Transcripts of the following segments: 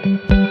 Bem, eu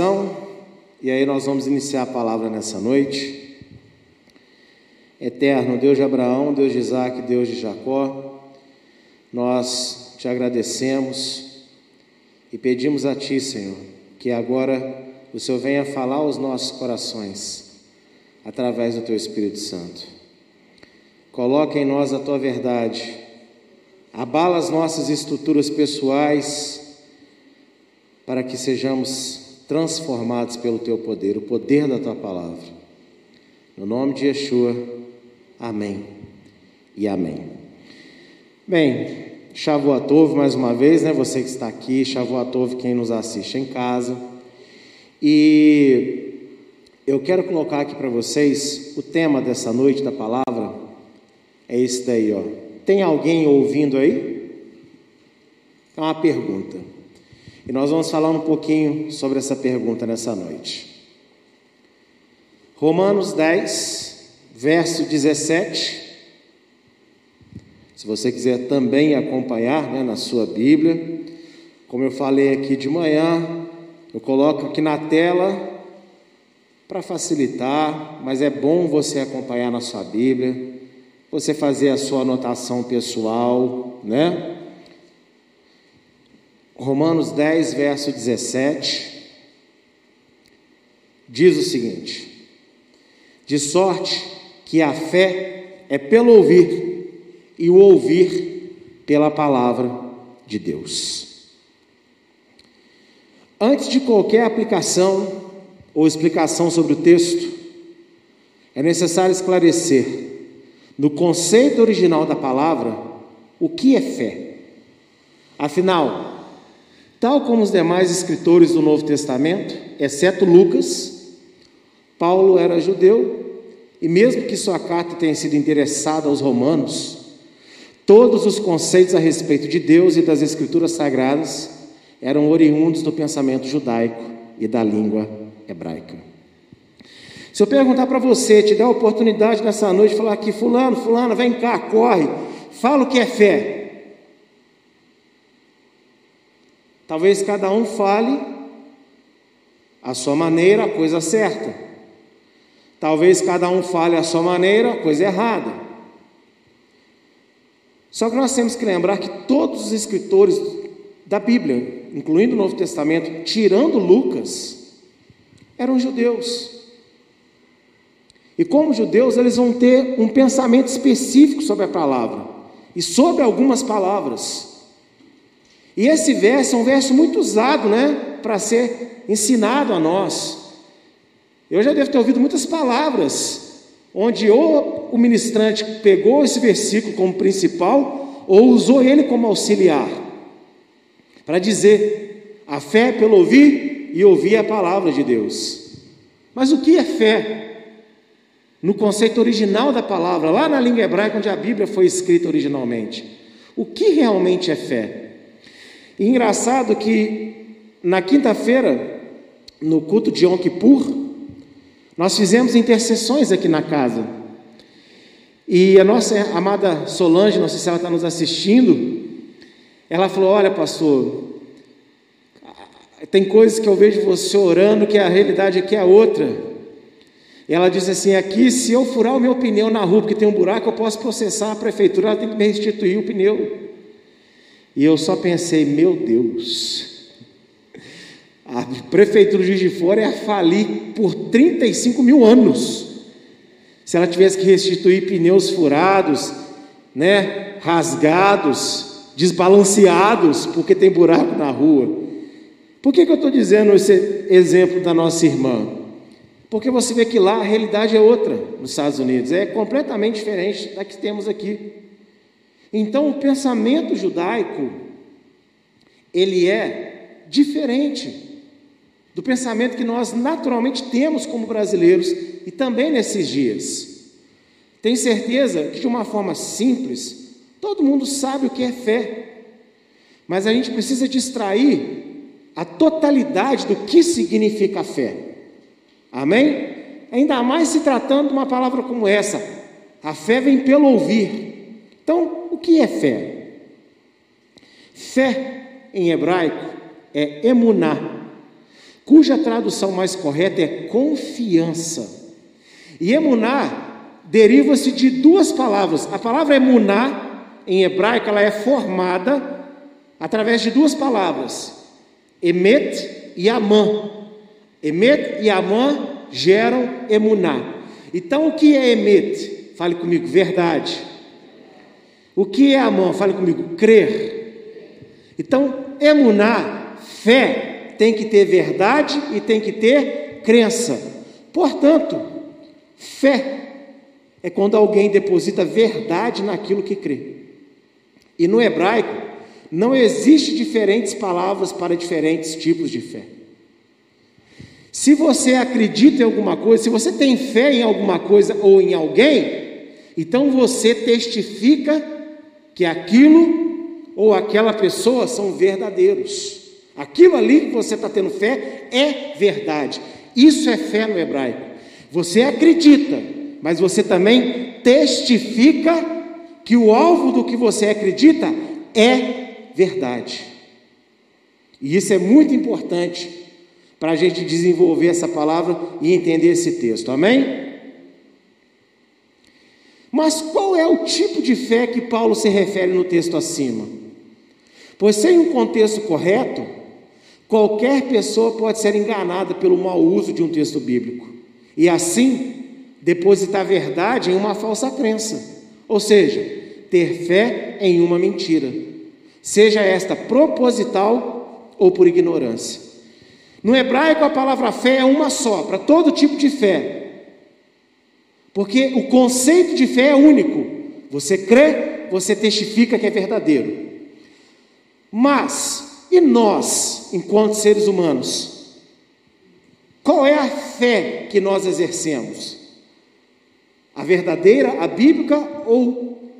oração e aí nós vamos iniciar a palavra nessa noite. Eterno Deus de Abraão, Deus de Isaac, Deus de Jacó, nós te agradecemos e pedimos a Ti, Senhor, que agora o Senhor venha falar aos nossos corações através do Teu Espírito Santo. Coloque em nós a Tua verdade, abala as nossas estruturas pessoais para que sejamos transformados pelo teu poder, o poder da tua palavra. No nome de Yeshua, amém e amém. Bem, Shavuatov mais uma vez, né? Você que está aqui, Shavuatov quem nos assiste em casa. E eu quero colocar aqui para vocês o tema dessa noite da palavra é esse daí, ó. Tem alguém ouvindo aí? É uma pergunta. E nós vamos falar um pouquinho sobre essa pergunta nessa noite. Romanos 10, verso 17. Se você quiser também acompanhar né, na sua Bíblia, como eu falei aqui de manhã, eu coloco aqui na tela para facilitar, mas é bom você acompanhar na sua Bíblia, você fazer a sua anotação pessoal, né? Romanos 10, verso 17, diz o seguinte: De sorte que a fé é pelo ouvir, e o ouvir pela palavra de Deus. Antes de qualquer aplicação ou explicação sobre o texto, é necessário esclarecer, no conceito original da palavra, o que é fé. Afinal, Tal como os demais escritores do Novo Testamento, exceto Lucas, Paulo era judeu e, mesmo que sua carta tenha sido interessada aos romanos, todos os conceitos a respeito de Deus e das Escrituras Sagradas eram oriundos do pensamento judaico e da língua hebraica. Se eu perguntar para você, te der a oportunidade nessa noite de falar aqui, Fulano, Fulano, vem cá, corre, fala o que é fé. Talvez cada um fale a sua maneira a coisa certa. Talvez cada um fale a sua maneira a coisa errada. Só que nós temos que lembrar que todos os escritores da Bíblia, incluindo o Novo Testamento, tirando Lucas, eram judeus. E como judeus, eles vão ter um pensamento específico sobre a palavra e sobre algumas palavras. E esse verso é um verso muito usado, né, para ser ensinado a nós. Eu já devo ter ouvido muitas palavras, onde ou o ministrante pegou esse versículo como principal, ou usou ele como auxiliar, para dizer: a fé é pelo ouvir e ouvir a palavra de Deus. Mas o que é fé? No conceito original da palavra, lá na língua hebraica, onde a Bíblia foi escrita originalmente. O que realmente é fé? E engraçado que na quinta-feira, no culto de Yom Kippur, nós fizemos intercessões aqui na casa. E a nossa amada Solange, não sei se ela está nos assistindo, ela falou: Olha, pastor, tem coisas que eu vejo você orando que a realidade aqui é outra. Ela disse assim: aqui, se eu furar o meu pneu na rua porque tem um buraco, eu posso processar a prefeitura, ela tem que me restituir o pneu. E eu só pensei, meu Deus, a prefeitura de Juiz de Fora ia falir por 35 mil anos. Se ela tivesse que restituir pneus furados, né, rasgados, desbalanceados, porque tem buraco na rua. Por que, que eu estou dizendo esse exemplo da nossa irmã? Porque você vê que lá a realidade é outra nos Estados Unidos, é completamente diferente da que temos aqui. Então o pensamento judaico ele é diferente do pensamento que nós naturalmente temos como brasileiros e também nesses dias. Tenho certeza que de uma forma simples, todo mundo sabe o que é fé, mas a gente precisa distrair a totalidade do que significa fé. Amém? Ainda mais se tratando de uma palavra como essa. A fé vem pelo ouvir. Então, o que é fé? Fé em hebraico é emuná, cuja tradução mais correta é confiança. E emuná deriva-se de duas palavras. A palavra emuná, em hebraico, ela é formada através de duas palavras: Emet e Amã. Emet e Amã geram emuná. Então, o que é Emet? Fale comigo, verdade. O que é Amã? Fale comigo, crer. Então, emuná, fé, tem que ter verdade e tem que ter crença. Portanto, fé é quando alguém deposita verdade naquilo que crê. E no hebraico, não existe diferentes palavras para diferentes tipos de fé. Se você acredita em alguma coisa, se você tem fé em alguma coisa ou em alguém, então você testifica que aquilo ou aquela pessoa são verdadeiros. Aquilo ali que você está tendo fé é verdade. Isso é fé no hebraico. Você acredita, mas você também testifica que o alvo do que você acredita é verdade. E isso é muito importante para a gente desenvolver essa palavra e entender esse texto, amém? Mas qual é o tipo de fé que Paulo se refere no texto acima? Pois sem um contexto correto, qualquer pessoa pode ser enganada pelo mau uso de um texto bíblico e assim depositar verdade em uma falsa crença, ou seja, ter fé em uma mentira seja esta proposital ou por ignorância. No hebraico, a palavra fé é uma só, para todo tipo de fé, porque o conceito de fé é único. Você crê, você testifica que é verdadeiro. Mas, e nós, enquanto seres humanos? Qual é a fé que nós exercemos? A verdadeira, a bíblica ou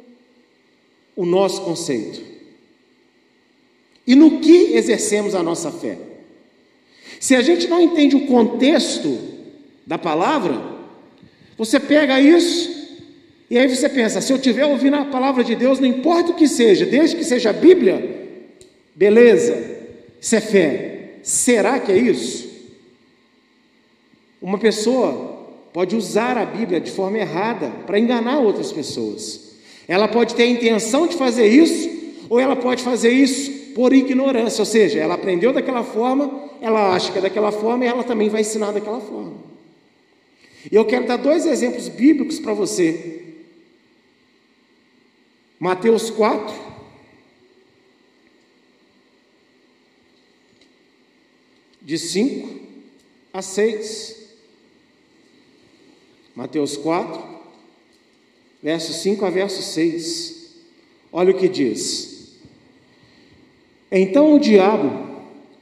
o nosso conceito? e no que exercemos a nossa fé. Se a gente não entende o contexto da palavra, você pega isso e aí você pensa: se eu estiver ouvindo a palavra de Deus, não importa o que seja, desde que seja a Bíblia, beleza, isso é fé. Será que é isso? Uma pessoa pode usar a Bíblia de forma errada para enganar outras pessoas. Ela pode ter a intenção de fazer isso, ou ela pode fazer isso por ignorância, ou seja, ela aprendeu daquela forma, ela acha que é daquela forma e ela também vai ensinar daquela forma. E eu quero dar dois exemplos bíblicos para você. Mateus 4, de 5 a 6. Mateus 4, verso 5 a verso 6. Olha o que diz. Então o diabo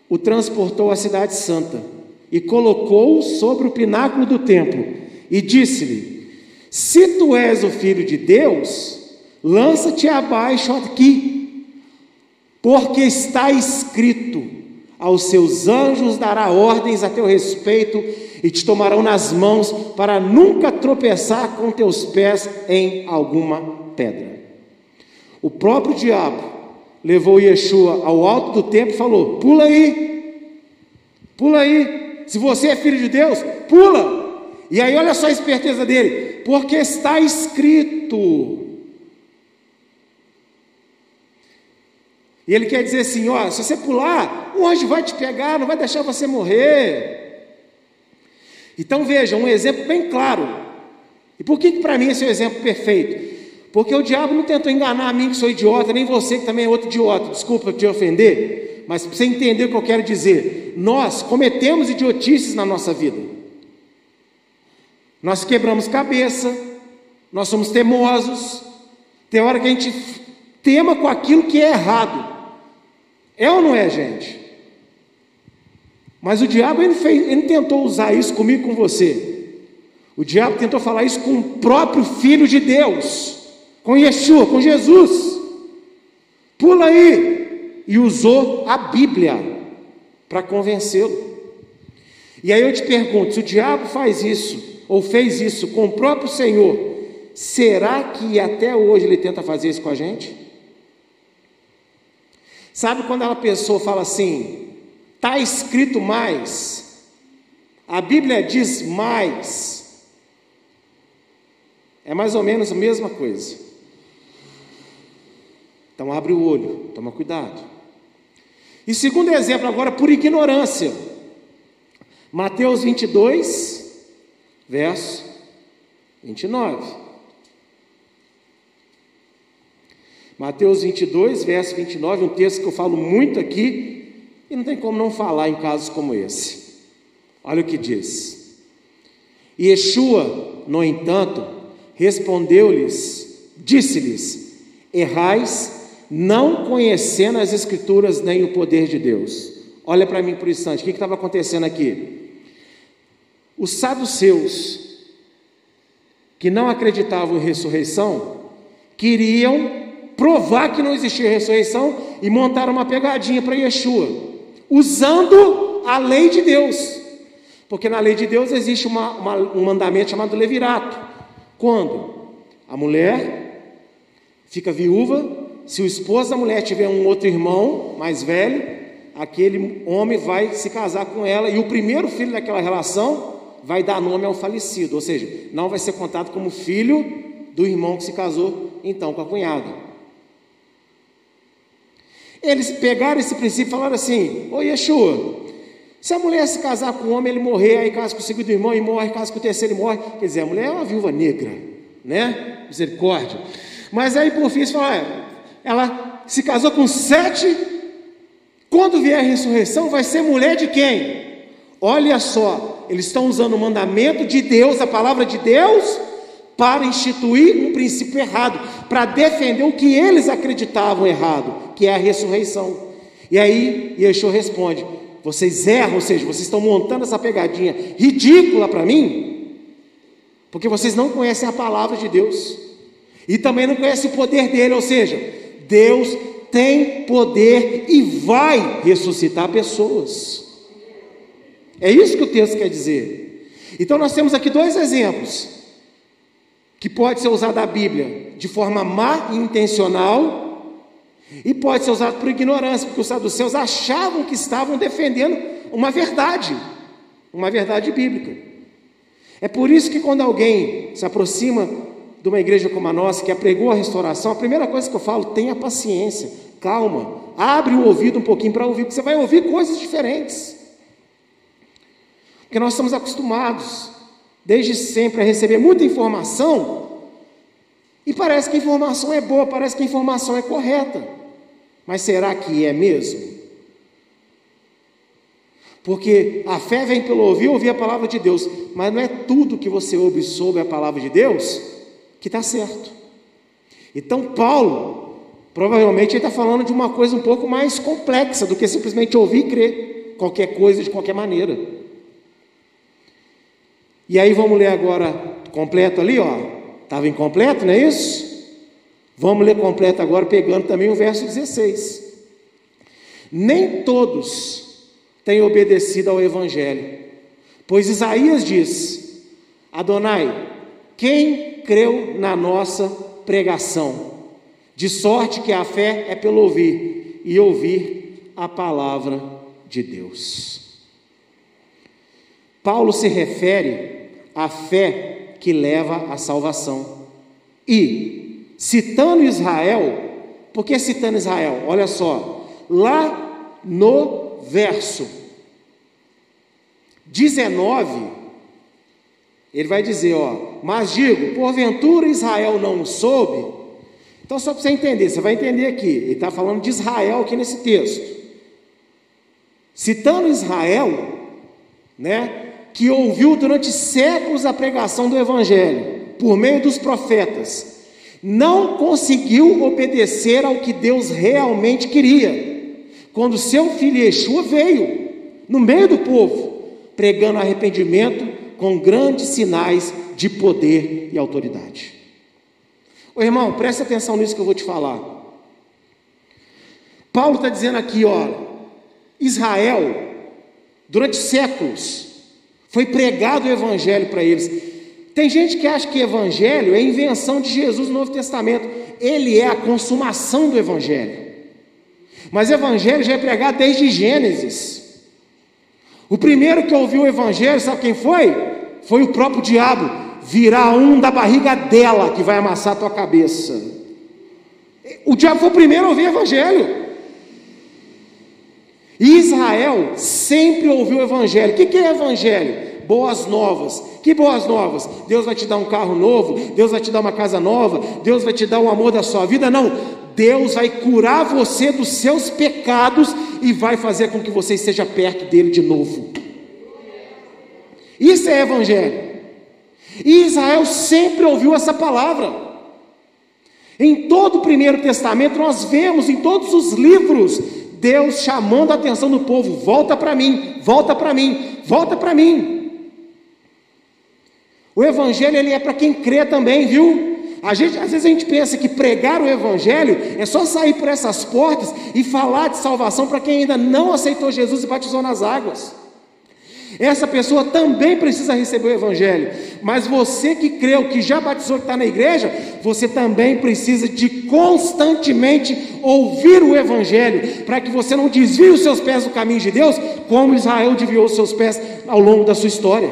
o transportou à cidade santa e colocou-o sobre o pináculo do templo e disse-lhe: Se tu és o filho de Deus, lança-te abaixo aqui, porque está escrito: aos seus anjos dará ordens a teu respeito e te tomarão nas mãos para nunca tropeçar com teus pés em alguma pedra. O próprio diabo levou Yeshua ao alto do templo e falou: Pula aí, pula aí. Se você é filho de Deus, pula. E aí, olha só a esperteza dele, porque está escrito. E ele quer dizer assim: ó, se você pular, o anjo vai te pegar, não vai deixar você morrer. Então veja, um exemplo bem claro. E por que, que para mim esse é o exemplo perfeito? Porque o diabo não tentou enganar a mim que sou idiota, nem você que também é outro idiota, desculpa te ofender. Mas para você entender o que eu quero dizer, nós cometemos idiotices na nossa vida. Nós quebramos cabeça, nós somos teimosos. Tem hora que a gente tema com aquilo que é errado. É ou não é, gente? Mas o diabo ele, fez, ele tentou usar isso comigo com você. O diabo tentou falar isso com o próprio Filho de Deus, com Yeshua, com Jesus. Pula aí! E usou a Bíblia para convencê-lo. E aí eu te pergunto: se o diabo faz isso, ou fez isso com o próprio Senhor, será que até hoje ele tenta fazer isso com a gente? Sabe quando a pessoa fala assim, está escrito mais, a Bíblia diz mais, é mais ou menos a mesma coisa. Então abre o olho, toma cuidado. E segundo exemplo, agora por ignorância. Mateus 22, verso 29. Mateus 22, verso 29, um texto que eu falo muito aqui e não tem como não falar em casos como esse. Olha o que diz. Yeshua, no entanto, Respondeu-lhes, disse-lhes: Errais, não conhecendo as Escrituras nem o poder de Deus. Olha para mim por instante, o que estava acontecendo aqui? Os saduceus, que não acreditavam em ressurreição, queriam provar que não existia ressurreição e montaram uma pegadinha para Yeshua, usando a lei de Deus. Porque na lei de Deus existe uma, uma, um mandamento chamado levirato. Quando a mulher fica viúva, se o esposo da mulher tiver um outro irmão mais velho, aquele homem vai se casar com ela e o primeiro filho daquela relação vai dar nome ao falecido, ou seja, não vai ser contado como filho do irmão que se casou então com a cunhada. Eles pegaram esse princípio e falaram assim: Ô Yeshua, se a mulher se casar com um homem, ele morrer, aí casa com o segundo irmão e morre, casa com o terceiro e morre. Quer dizer, a mulher é uma viúva negra, né? Misericórdia. Mas aí por fim, fala, é, ela se casou com sete. Quando vier a ressurreição, vai ser mulher de quem? Olha só, eles estão usando o mandamento de Deus, a palavra de Deus, para instituir um princípio errado, para defender o que eles acreditavam errado, que é a ressurreição. E aí Yeshua responde: vocês erram, ou seja, vocês estão montando essa pegadinha ridícula para mim, porque vocês não conhecem a palavra de Deus e também não conhecem o poder dele, ou seja, Deus tem poder e vai ressuscitar pessoas. É isso que o texto quer dizer. Então nós temos aqui dois exemplos que pode ser usado a Bíblia de forma má e intencional e pode ser usado por ignorância, porque os saduceus achavam que estavam defendendo uma verdade, uma verdade bíblica. É por isso que quando alguém se aproxima de uma igreja como a nossa, que apregou a restauração, a primeira coisa que eu falo, tenha paciência, calma, abre o ouvido um pouquinho para ouvir, porque você vai ouvir coisas diferentes. Porque nós estamos acostumados, desde sempre, a receber muita informação, e parece que a informação é boa, parece que a informação é correta. Mas será que é mesmo? Porque a fé vem pelo ouvir, ouvir a palavra de Deus, mas não é tudo que você ouve sobre a palavra de Deus que está certo. Então, Paulo, provavelmente, está falando de uma coisa um pouco mais complexa do que simplesmente ouvir e crer qualquer coisa de qualquer maneira. E aí vamos ler agora completo ali, ó. Estava incompleto, não é isso? Vamos ler completo agora, pegando também o verso 16. Nem todos têm obedecido ao Evangelho, pois Isaías diz: Adonai, quem creu na nossa pregação? De sorte que a fé é pelo ouvir, e ouvir a palavra de Deus. Paulo se refere à fé que leva à salvação. E citando Israel, por que citando Israel? Olha só, lá no verso 19, ele vai dizer, ó, mas digo, porventura Israel não soube. Então, só para você entender, você vai entender aqui, ele está falando de Israel aqui nesse texto. citando Israel, né, que ouviu durante séculos a pregação do Evangelho, por meio dos profetas, não conseguiu obedecer ao que Deus realmente queria, quando seu filho Yeshua veio, no meio do povo, pregando arrependimento com grandes sinais de poder e autoridade. Ô irmão, presta atenção nisso que eu vou te falar. Paulo está dizendo aqui, ó, Israel, durante séculos, foi pregado o evangelho para eles. Tem gente que acha que evangelho é invenção de Jesus no Novo Testamento. Ele é a consumação do evangelho. Mas evangelho já é pregado desde Gênesis. O primeiro que ouviu o evangelho, sabe quem foi? Foi o próprio diabo. Virá um da barriga dela que vai amassar a tua cabeça. O diabo foi o primeiro a ouvir o evangelho. Israel sempre ouviu o Evangelho. O que é Evangelho? Boas novas. Que boas novas? Deus vai te dar um carro novo, Deus vai te dar uma casa nova, Deus vai te dar o amor da sua vida. Não, Deus vai curar você dos seus pecados e vai fazer com que você esteja perto dele de novo. Isso é Evangelho. E Israel sempre ouviu essa palavra. Em todo o Primeiro Testamento, nós vemos em todos os livros Deus chamando a atenção do povo: volta para mim, volta para mim, volta para mim. O evangelho ele é para quem crê também, viu? A gente, às vezes a gente pensa que pregar o evangelho é só sair por essas portas e falar de salvação para quem ainda não aceitou Jesus e batizou nas águas. Essa pessoa também precisa receber o Evangelho, mas você que creu, que já batizou, que está na igreja, você também precisa de constantemente ouvir o Evangelho, para que você não desvie os seus pés do caminho de Deus, como Israel desviou os seus pés ao longo da sua história.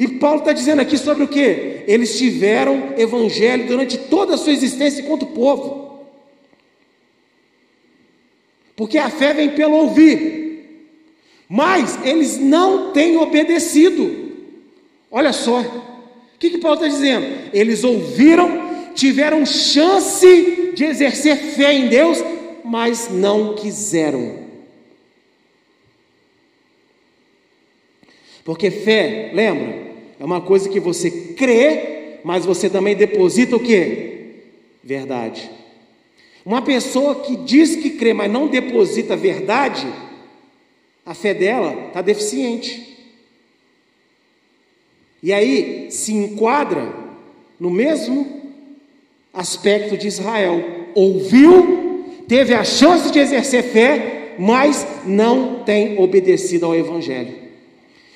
E Paulo está dizendo aqui sobre o que? Eles tiveram Evangelho durante toda a sua existência enquanto povo, porque a fé vem pelo ouvir mas eles não têm obedecido. Olha só, o que, que Paulo está dizendo? Eles ouviram, tiveram chance de exercer fé em Deus, mas não quiseram. Porque fé, lembra, é uma coisa que você crê, mas você também deposita o que? Verdade. Uma pessoa que diz que crê, mas não deposita verdade, a fé dela está deficiente. E aí se enquadra no mesmo aspecto de Israel. Ouviu, teve a chance de exercer fé, mas não tem obedecido ao Evangelho.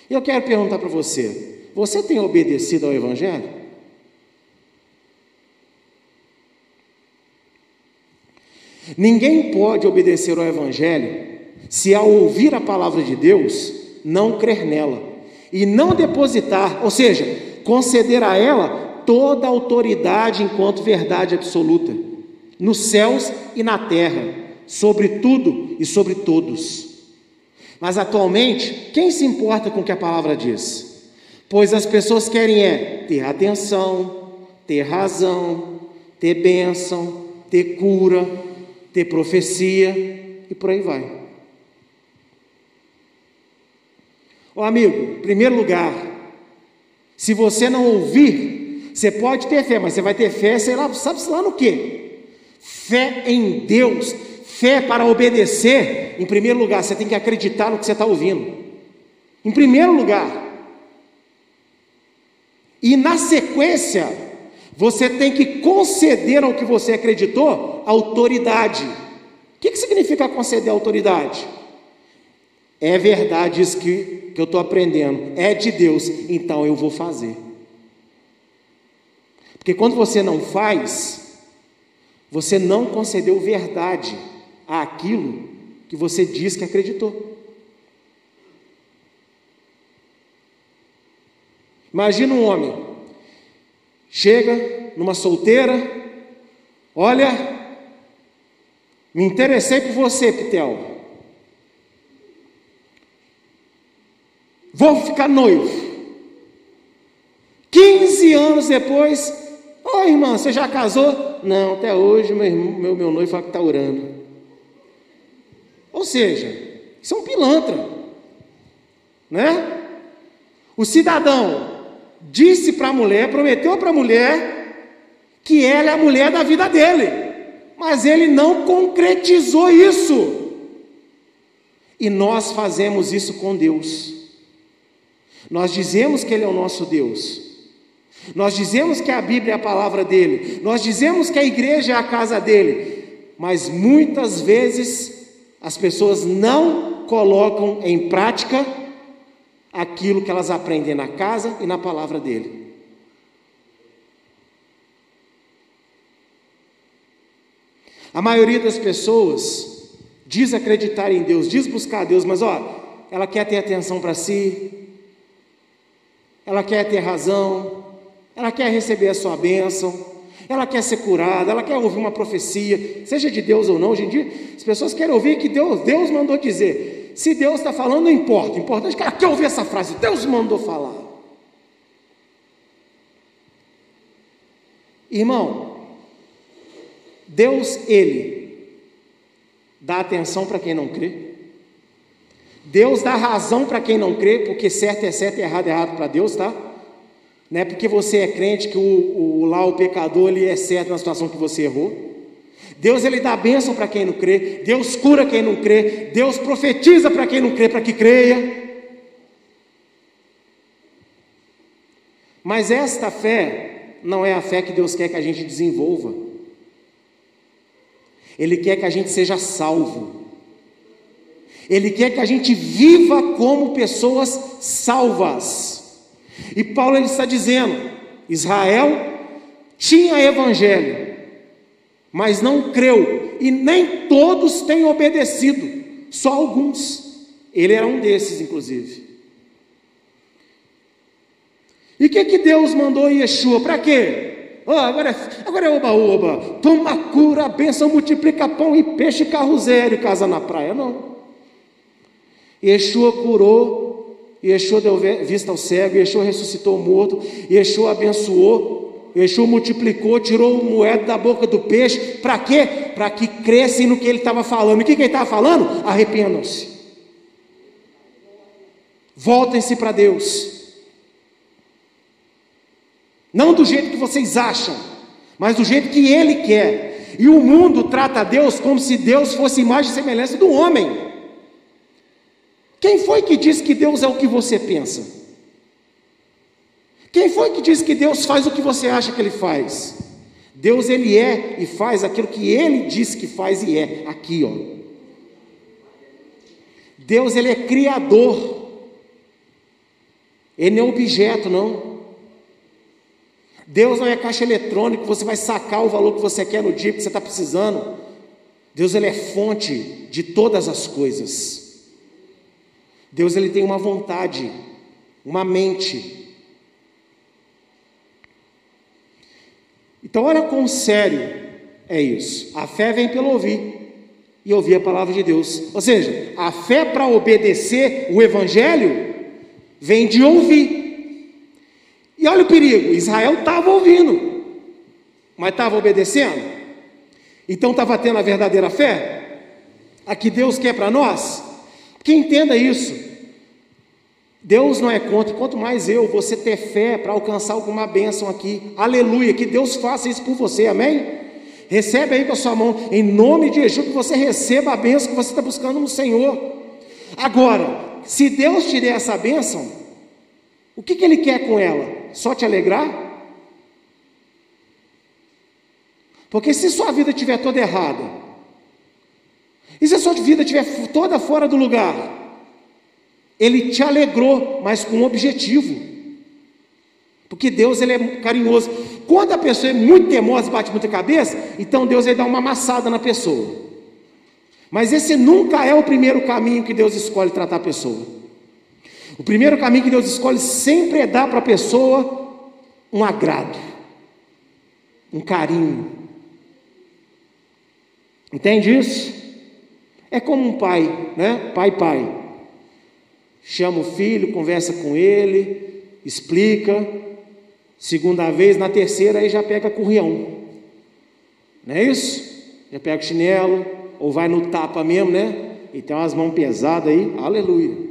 E eu quero perguntar para você: você tem obedecido ao Evangelho? Ninguém pode obedecer ao Evangelho se ao ouvir a palavra de Deus, não crer nela e não depositar, ou seja, conceder a ela toda a autoridade enquanto verdade absoluta, nos céus e na terra, sobre tudo e sobre todos. Mas atualmente, quem se importa com o que a palavra diz? Pois as pessoas querem é ter atenção, ter razão, ter bênção, ter cura, ter profecia e por aí vai. Ó amigo, em primeiro lugar, se você não ouvir, você pode ter fé, mas você vai ter fé, sei lá, sabe-se lá no quê? Fé em Deus, fé para obedecer. Em primeiro lugar, você tem que acreditar no que você está ouvindo. Em primeiro lugar. E na sequência, você tem que conceder ao que você acreditou autoridade. O que, que significa conceder autoridade? É verdade isso que, que eu estou aprendendo, é de Deus, então eu vou fazer. Porque quando você não faz, você não concedeu verdade àquilo que você diz que acreditou. Imagina um homem, chega numa solteira, olha, me interessei por você, Pitel. Vou ficar noivo. 15 anos depois, ô oh, irmã, você já casou? Não, até hoje meu, meu, meu noivo que está orando. Ou seja, Isso é um pilantra, né? O cidadão disse para a mulher, prometeu para a mulher que ela é a mulher da vida dele, mas ele não concretizou isso. E nós fazemos isso com Deus. Nós dizemos que Ele é o nosso Deus. Nós dizemos que a Bíblia é a palavra dele. Nós dizemos que a igreja é a casa dele. Mas muitas vezes as pessoas não colocam em prática aquilo que elas aprendem na casa e na palavra dele. A maioria das pessoas diz acreditar em Deus, diz buscar a Deus, mas ó, ela quer ter atenção para si, ela quer ter razão, ela quer receber a sua bênção, ela quer ser curada, ela quer ouvir uma profecia, seja de Deus ou não. Hoje em dia, as pessoas querem ouvir que Deus, Deus mandou dizer. Se Deus está falando, não importa. O importante é que ela quer ouvir essa frase. Deus mandou falar. Irmão, Deus, Ele dá atenção para quem não crê. Deus dá razão para quem não crê, porque certo é certo e errado é errado para Deus, tá? Não é porque você é crente que o, o, lá o pecador ele é certo na situação que você errou. Deus ele dá bênção para quem não crê, Deus cura quem não crê, Deus profetiza para quem não crê, para que creia. Mas esta fé não é a fé que Deus quer que a gente desenvolva. Ele quer que a gente seja salvo. Ele quer que a gente viva como pessoas salvas. E Paulo ele está dizendo: Israel tinha evangelho, mas não creu, e nem todos têm obedecido, só alguns. Ele era um desses, inclusive. E o que, que Deus mandou Yeshua? Para quê? Oh, agora, é, agora é oba-oba. Toma cura, benção, multiplica pão e peixe, carro zero e casa na praia. Não. Yeshua curou, Yeshua deu vista ao cego, Yeshua ressuscitou o morto, Yeshua abençoou, Yeshua multiplicou, tirou o moeda da boca do peixe. Para quê? Para que crescem no que ele estava falando. E o que, que ele estava falando? Arrependam-se. Voltem-se para Deus. Não do jeito que vocês acham, mas do jeito que Ele quer. E o mundo trata Deus como se Deus fosse imagem e semelhança do homem. Quem foi que disse que Deus é o que você pensa? Quem foi que disse que Deus faz o que você acha que Ele faz? Deus ele é e faz aquilo que Ele diz que faz e é. Aqui, ó. Deus ele é criador. Ele não é objeto, não. Deus não é caixa eletrônica, você vai sacar o valor que você quer no dia que você está precisando. Deus ele é fonte de todas as coisas. Deus ele tem uma vontade, uma mente. Então olha quão sério é isso. A fé vem pelo ouvir e ouvir a palavra de Deus. Ou seja, a fé para obedecer o evangelho vem de ouvir. E olha o perigo: Israel estava ouvindo, mas estava obedecendo. Então estava tendo a verdadeira fé? A que Deus quer para nós? Que entenda isso. Deus não é contra, quanto mais eu, você ter fé para alcançar alguma bênção aqui. Aleluia, que Deus faça isso por você, amém? Recebe aí com a sua mão, em nome de Jesus, que você receba a bênção que você está buscando no Senhor. Agora, se Deus te der essa bênção, o que, que Ele quer com ela? Só te alegrar? Porque se sua vida estiver toda errada, e se a sua vida estiver toda fora do lugar, ele te alegrou, mas com um objetivo. Porque Deus ele é carinhoso. Quando a pessoa é muito teimosa, bate muita cabeça, então Deus ele dá uma amassada na pessoa. Mas esse nunca é o primeiro caminho que Deus escolhe tratar a pessoa. O primeiro caminho que Deus escolhe sempre é dar para a pessoa um agrado, um carinho. Entende isso? É como um pai, né? Pai, pai. Chama o filho, conversa com ele, explica. Segunda vez, na terceira, aí já pega currião. Não é isso? Já pega o chinelo, ou vai no tapa mesmo, né? E tem umas mãos pesadas aí, aleluia.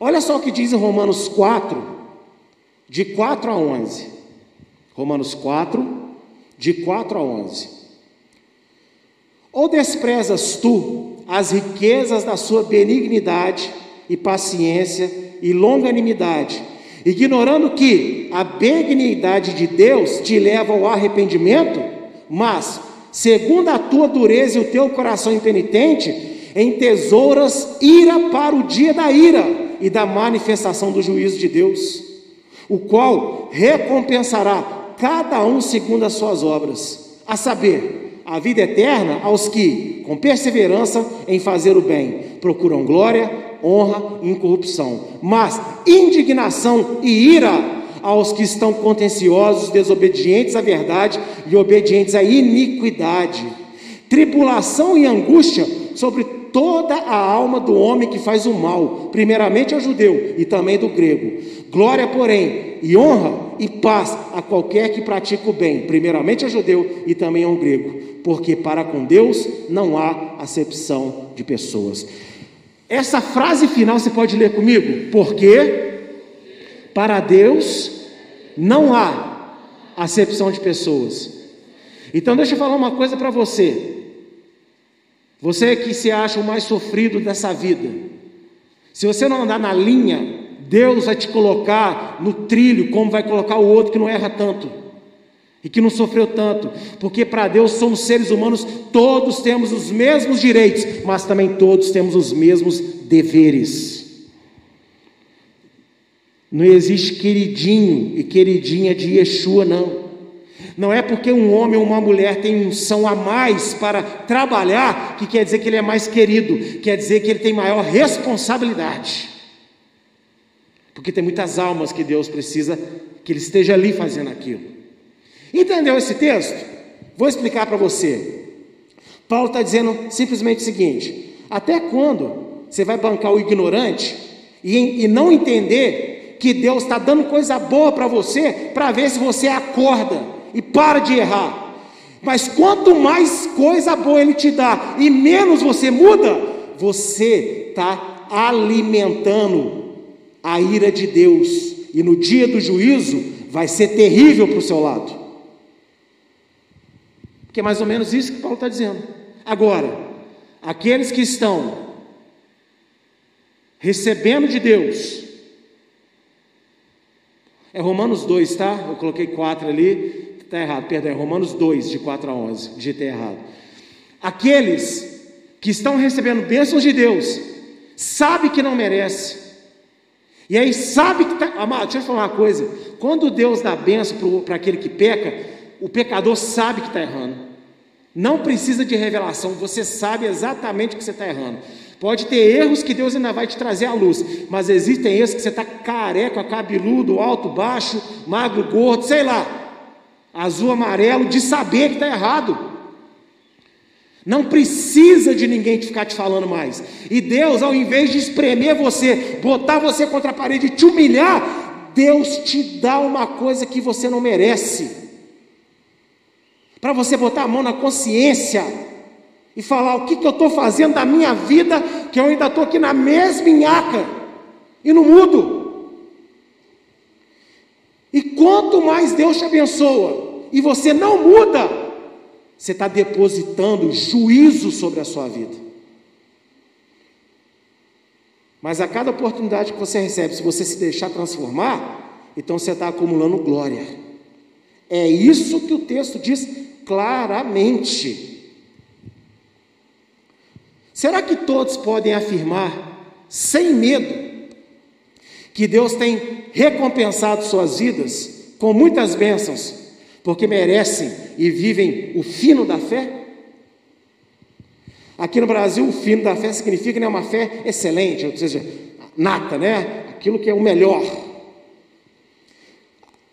Olha só o que diz em Romanos 4, de 4 a 11. Romanos 4, de 4 a 11. Ou desprezas tu as riquezas da sua benignidade e paciência e longanimidade, ignorando que a benignidade de Deus te leva ao arrependimento, mas, segundo a tua dureza e o teu coração impenitente, em tesouras ira para o dia da ira e da manifestação do juízo de Deus, o qual recompensará cada um segundo as suas obras, a saber, a vida eterna aos que, com perseverança em fazer o bem, procuram glória, honra e incorrupção, mas indignação e ira aos que estão contenciosos, desobedientes à verdade e obedientes à iniquidade, tribulação e angústia sobre toda a alma do homem que faz o mal, primeiramente ao judeu e também do grego. Glória, porém, e honra e paz a qualquer que pratica o bem, primeiramente ao judeu e também ao grego, porque para com Deus não há acepção de pessoas. Essa frase final você pode ler comigo? Porque para Deus não há acepção de pessoas. Então deixa eu falar uma coisa para você. Você que se acha o mais sofrido dessa vida. Se você não andar na linha, Deus vai te colocar no trilho, como vai colocar o outro que não erra tanto e que não sofreu tanto, porque para Deus somos seres humanos, todos temos os mesmos direitos, mas também todos temos os mesmos deveres. Não existe queridinho e queridinha de Yeshua, não. Não é porque um homem ou uma mulher tem unção a mais para trabalhar que quer dizer que ele é mais querido, quer dizer que ele tem maior responsabilidade. Porque tem muitas almas que Deus precisa que ele esteja ali fazendo aquilo. Entendeu esse texto? Vou explicar para você. Paulo está dizendo simplesmente o seguinte: até quando você vai bancar o ignorante e, e não entender que Deus está dando coisa boa para você, para ver se você acorda para de errar? Mas quanto mais coisa boa Ele te dá e menos você muda, você está alimentando a ira de Deus, e no dia do juízo vai ser terrível para o seu lado. Que é mais ou menos isso que Paulo está dizendo. Agora, aqueles que estão recebendo de Deus, é Romanos 2, tá? Eu coloquei 4 ali, está errado, perdão, é Romanos 2, de 4 a 11, digitei errado. Aqueles que estão recebendo bênçãos de Deus, sabe que não merece, e aí sabe que está. Amado, deixa eu falar uma coisa: quando Deus dá bênção para aquele que peca, o pecador sabe que está errando. Não precisa de revelação, você sabe exatamente que você está errando. Pode ter erros que Deus ainda vai te trazer à luz, mas existem erros que você está careca, cabeludo, alto, baixo, magro, gordo, sei lá, azul, amarelo, de saber que está errado. Não precisa de ninguém ficar te falando mais. E Deus, ao invés de espremer você, botar você contra a parede e te humilhar, Deus te dá uma coisa que você não merece para você botar a mão na consciência e falar o que, que eu estou fazendo da minha vida, que eu ainda estou aqui na mesma inhaca e não mudo. E quanto mais Deus te abençoa e você não muda, você está depositando juízo sobre a sua vida. Mas a cada oportunidade que você recebe, se você se deixar transformar, então você está acumulando glória. É isso que o texto diz claramente. Será que todos podem afirmar, sem medo, que Deus tem recompensado suas vidas com muitas bênçãos, porque merecem e vivem o fino da fé? Aqui no Brasil, o fino da fé significa né, uma fé excelente, ou seja, nata, né? Aquilo que é o melhor.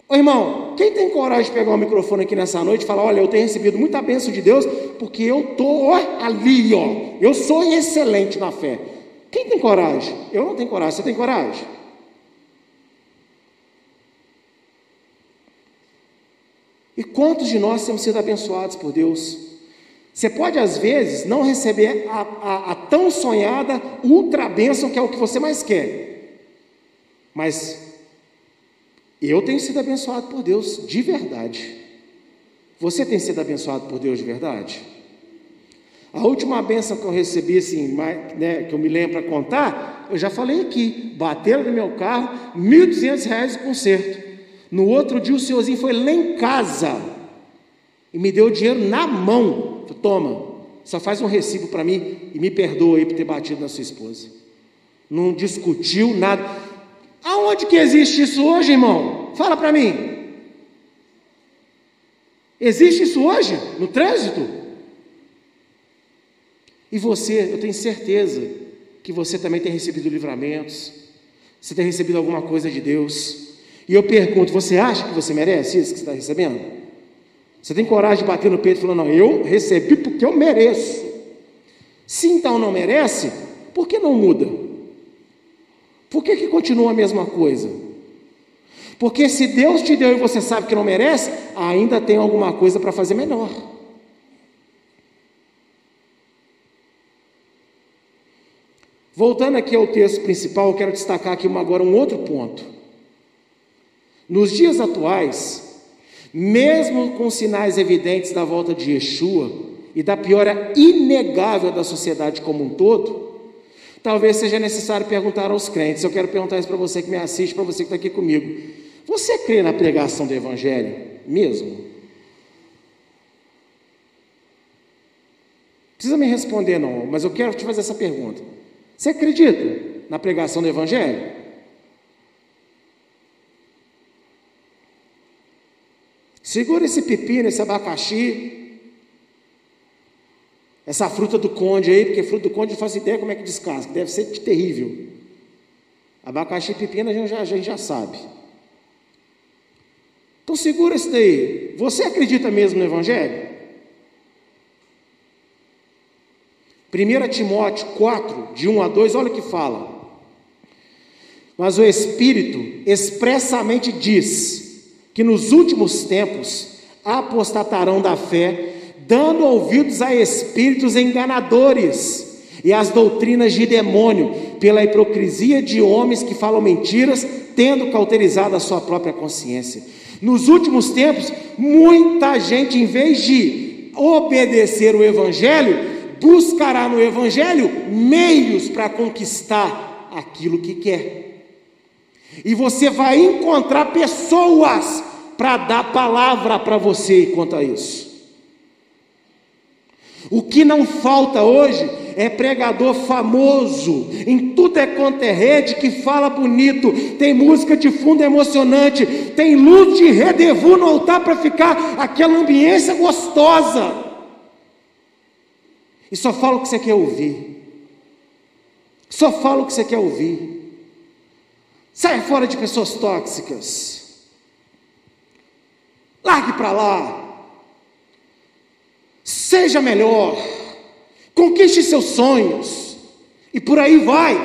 Ô irmão, quem tem coragem de pegar o microfone aqui nessa noite e falar: Olha, eu tenho recebido muita bênção de Deus, porque eu estou ali, ó, eu sou excelente na fé. Quem tem coragem? Eu não tenho coragem, você tem coragem? E quantos de nós temos sido abençoados por Deus? Você pode, às vezes, não receber a, a, a tão sonhada ultra bênção que é o que você mais quer. Mas eu tenho sido abençoado por Deus de verdade. Você tem sido abençoado por Deus de verdade? A última benção que eu recebi, assim, né, que eu me lembro para contar, eu já falei aqui. Bateram no meu carro, R$ 1.200 de conserto. No outro dia, o senhorzinho foi lá em casa e me deu o dinheiro na mão. Falei, Toma, só faz um recibo para mim e me perdoa aí por ter batido na sua esposa. Não discutiu nada. Aonde que existe isso hoje, irmão? Fala para mim. Existe isso hoje no trânsito? E você, eu tenho certeza que você também tem recebido livramentos, você tem recebido alguma coisa de Deus. E eu pergunto: você acha que você merece isso que você está recebendo? Você tem coragem de bater no peito e falar: não, eu recebi porque eu mereço. Se então não merece, por que não muda? Por que, que continua a mesma coisa? Porque se Deus te deu e você sabe que não merece, ainda tem alguma coisa para fazer melhor. Voltando aqui ao texto principal, eu quero destacar aqui agora um outro ponto. Nos dias atuais, mesmo com sinais evidentes da volta de Yeshua e da piora inegável da sociedade como um todo, talvez seja necessário perguntar aos crentes. Eu quero perguntar isso para você que me assiste, para você que está aqui comigo. Você crê na pregação do Evangelho mesmo? Precisa me responder, não, mas eu quero te fazer essa pergunta. Você acredita na pregação do Evangelho? Segura esse pepino, esse abacaxi, essa fruta do conde aí, porque fruta do conde não faço ideia como é que descasca, deve ser terrível. Abacaxi e pepino a gente já, a gente já sabe. Então segura isso daí. Você acredita mesmo no Evangelho? 1 Timóteo 4, de 1 a 2, olha o que fala. Mas o Espírito expressamente diz que nos últimos tempos apostatarão da fé, dando ouvidos a espíritos enganadores e às doutrinas de demônio, pela hipocrisia de homens que falam mentiras, tendo cauterizado a sua própria consciência. Nos últimos tempos, muita gente, em vez de obedecer o Evangelho, buscará no Evangelho meios para conquistar aquilo que quer. E você vai encontrar pessoas para dar palavra para você quanto a isso. O que não falta hoje é pregador famoso, em tudo é quanto é rede que fala bonito, tem música de fundo emocionante, tem luz de redevu no altar para ficar aquela ambiência gostosa e só fala o que você quer ouvir. Só fala o que você quer ouvir. Saia fora de pessoas tóxicas. Largue para lá. Seja melhor. Conquiste seus sonhos. E por aí vai.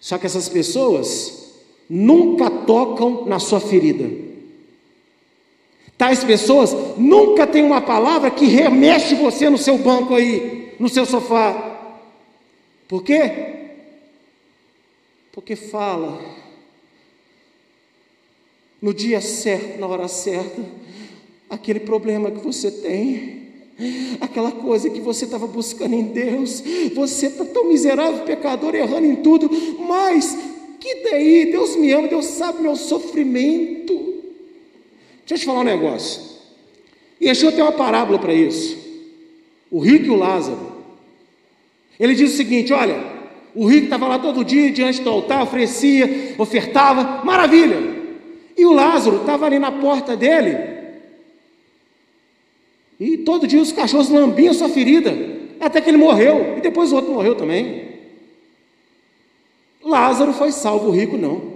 Só que essas pessoas nunca tocam na sua ferida. Tais pessoas nunca têm uma palavra que remexe você no seu banco aí, no seu sofá. Por quê? Porque fala no dia certo, na hora certa, aquele problema que você tem, aquela coisa que você estava buscando em Deus, você está tão miserável, pecador, errando em tudo, mas que daí? Deus me ama, Deus sabe meu sofrimento. Deixa eu te falar um negócio. Yeshua tem uma parábola para isso. O rico e o Lázaro. Ele diz o seguinte: olha, o rico estava lá todo dia diante do altar, oferecia, ofertava, maravilha. E o Lázaro estava ali na porta dele. E todo dia os cachorros lambiam sua ferida, até que ele morreu. E depois o outro morreu também. Lázaro foi salvo, o rico não.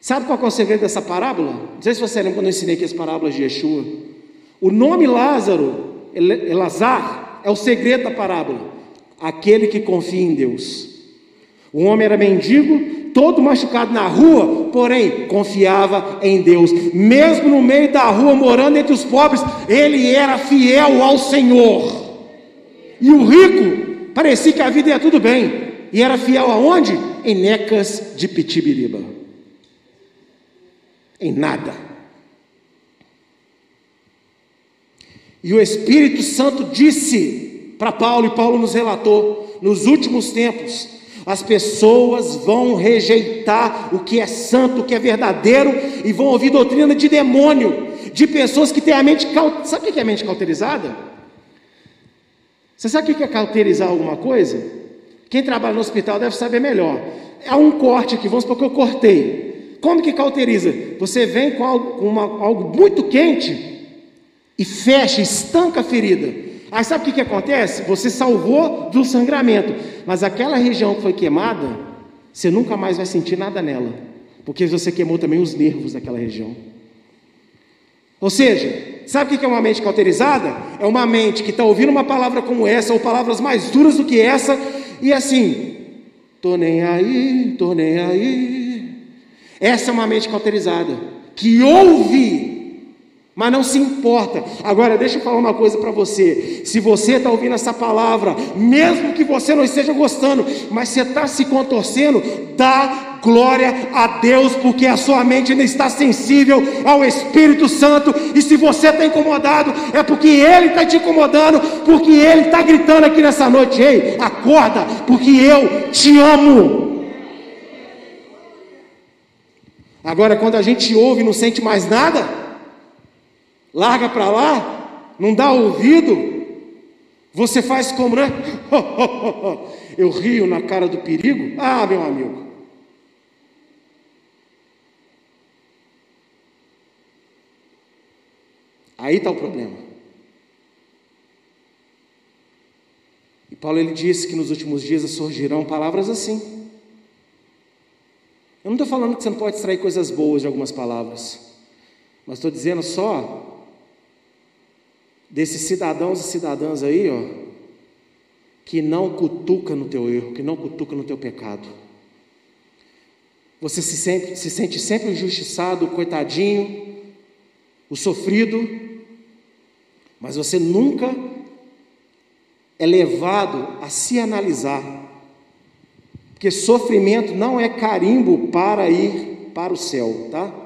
Sabe qual é o segredo dessa parábola? Não sei se você lembra quando eu ensinei aqui as parábolas de Yeshua. O nome Lázaro, Elazar, é o segredo da parábola. Aquele que confia em Deus. O homem era mendigo, todo machucado na rua, porém confiava em Deus. Mesmo no meio da rua, morando entre os pobres, ele era fiel ao Senhor. E o rico parecia que a vida ia tudo bem. E era fiel aonde? Em Necas de Pitibiriba. Em nada. E o Espírito Santo disse para Paulo, e Paulo nos relatou, nos últimos tempos, as pessoas vão rejeitar o que é santo, o que é verdadeiro, e vão ouvir doutrina de demônio, de pessoas que têm a mente cauterizada. Sabe o que é mente cauterizada? Você sabe o que é cauterizar alguma coisa? Quem trabalha no hospital deve saber melhor. É um corte aqui, vamos supor que eu cortei. Como que cauteriza? Você vem com algo, uma, algo muito quente e fecha, estanca a ferida. Aí sabe o que, que acontece? Você salvou do sangramento, mas aquela região que foi queimada, você nunca mais vai sentir nada nela, porque você queimou também os nervos daquela região. Ou seja, sabe o que é uma mente cauterizada? É uma mente que está ouvindo uma palavra como essa, ou palavras mais duras do que essa, e assim, tô nem aí, tô nem aí. Essa é uma mente cauterizada, que ouve mas não se importa. Agora, deixa eu falar uma coisa para você. Se você está ouvindo essa palavra, mesmo que você não esteja gostando, mas você está se contorcendo, dá glória a Deus, porque a sua mente ainda está sensível ao Espírito Santo. E se você está incomodado, é porque Ele está te incomodando, porque Ele está gritando aqui nessa noite: Ei, acorda, porque eu te amo. Agora, quando a gente ouve e não sente mais nada, larga para lá, não dá ouvido, você faz como, né? Eu rio na cara do perigo. Ah, meu amigo. Aí está o problema. E Paulo ele disse que nos últimos dias surgirão palavras assim. Eu não estou falando que você não pode extrair coisas boas de algumas palavras, mas estou dizendo só desses cidadãos e cidadãs aí, ó, que não cutuca no teu erro, que não cutuca no teu pecado. Você se sente, se sente sempre injustiçado, coitadinho, o sofrido, mas você nunca é levado a se analisar, porque sofrimento não é carimbo para ir para o céu, tá?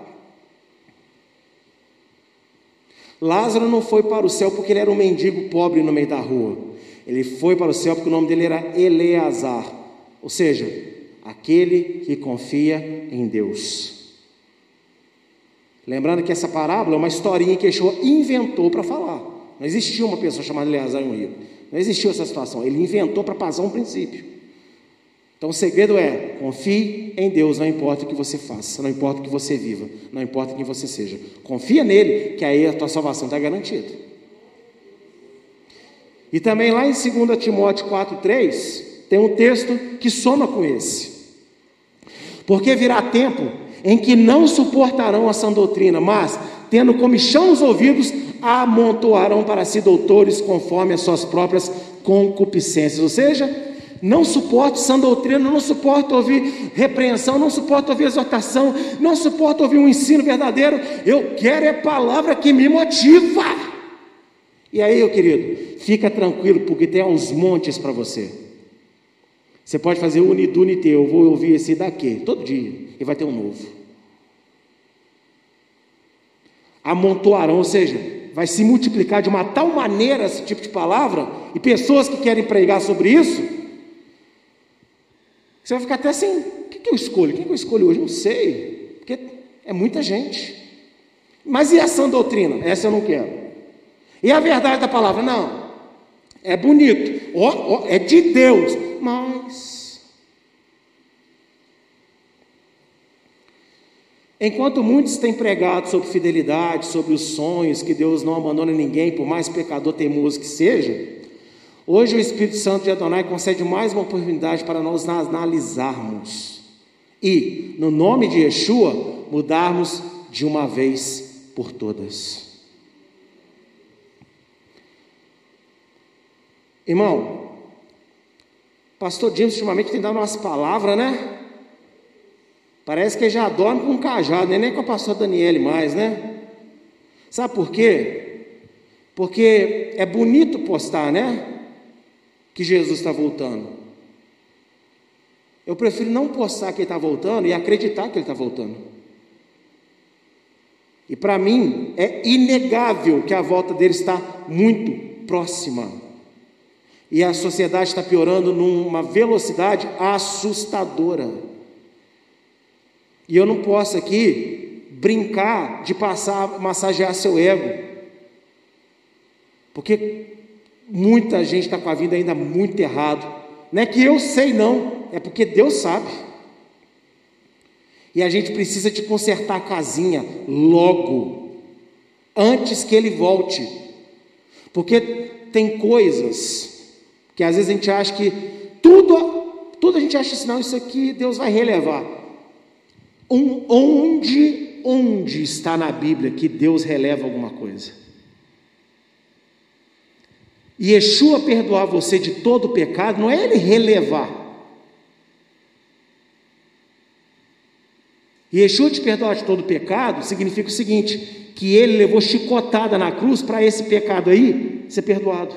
Lázaro não foi para o céu porque ele era um mendigo pobre no meio da rua. Ele foi para o céu porque o nome dele era Eleazar, ou seja, aquele que confia em Deus. Lembrando que essa parábola é uma historinha que Yeshua inventou para falar. Não existia uma pessoa chamada Eleazar em um rio. Não existiu essa situação. Ele inventou para passar um princípio. Então o segredo é: confie em Deus, não importa o que você faça, não importa o que você viva, não importa quem você seja. Confia nele, que aí a tua salvação está garantida. E também lá em 2 Timóteo 4,3, tem um texto que soma com esse. Porque virá tempo em que não suportarão a sã doutrina, mas, tendo comichão nos ouvidos, amontoarão para si doutores conforme as suas próprias concupiscências. Ou seja, não suporto sã doutrina, não suporto ouvir repreensão, não suporto ouvir exortação, não suporto ouvir um ensino verdadeiro. Eu quero é palavra que me motiva. E aí, meu querido, fica tranquilo, porque tem uns montes para você. Você pode fazer unidunite, eu vou ouvir esse daqui, todo dia, e vai ter um novo. Amontoarão, ou seja, vai se multiplicar de uma tal maneira esse tipo de palavra, e pessoas que querem pregar sobre isso, você vai ficar até assim: o que, eu escolho? Quem que eu escolho hoje? Não sei, porque é muita gente. Mas e a sã doutrina? Essa eu não quero. E a verdade da palavra? Não. É bonito, oh, oh, é de Deus, mas. Enquanto muitos têm pregado sobre fidelidade, sobre os sonhos, que Deus não abandona ninguém, por mais pecador teimoso que seja, Hoje o Espírito Santo de Adonai concede mais uma oportunidade para nós analisarmos e, no nome de Yeshua, mudarmos de uma vez por todas. Irmão, pastor James ultimamente tem dado umas palavras, né? Parece que já dorme com um cajado, né? nem com a pastora Daniele mais, né? Sabe por quê? Porque é bonito postar, né? Que Jesus está voltando. Eu prefiro não postar que ele está voltando e acreditar que ele está voltando. E para mim é inegável que a volta dele está muito próxima. E a sociedade está piorando numa velocidade assustadora. E eu não posso aqui brincar de passar, massagear seu ego. Porque muita gente está com a vida ainda muito errado. Não é que eu sei, não, é porque Deus sabe. E a gente precisa de consertar a casinha logo, antes que ele volte. Porque tem coisas que às vezes a gente acha que tudo, tudo a gente acha assim, não, isso aqui Deus vai relevar. Um, onde, onde está na Bíblia que Deus releva alguma coisa? E Yeshua perdoar você de todo o pecado, não é ele relevar. E Yeshua te perdoar de todo o pecado significa o seguinte: que ele levou chicotada na cruz para esse pecado aí ser perdoado.